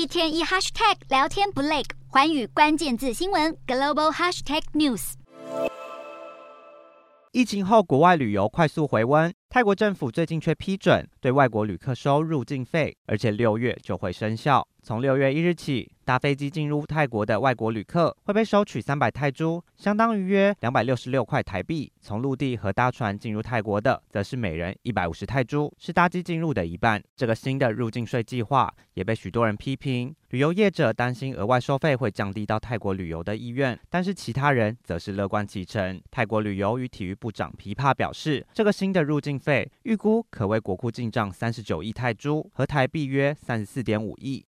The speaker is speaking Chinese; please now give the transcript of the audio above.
一天一 hashtag 聊天不累，环宇关键字新闻 global hashtag news。疫情后，国外旅游快速回温，泰国政府最近却批准对外国旅客收入境费，而且六月就会生效。从六月一日起，搭飞机进入泰国的外国旅客会被收取三百泰铢，相当于约两百六十六块台币。从陆地和搭船进入泰国的，则是每人一百五十泰铢，是搭机进入的一半。这个新的入境税计划也被许多人批评，旅游业者担心额外收费会降低到泰国旅游的意愿，但是其他人则是乐观其成。泰国旅游与体育部长琵琶表示，这个新的入境费预估可为国库进账三十九亿泰铢，和台币约三十四点五亿。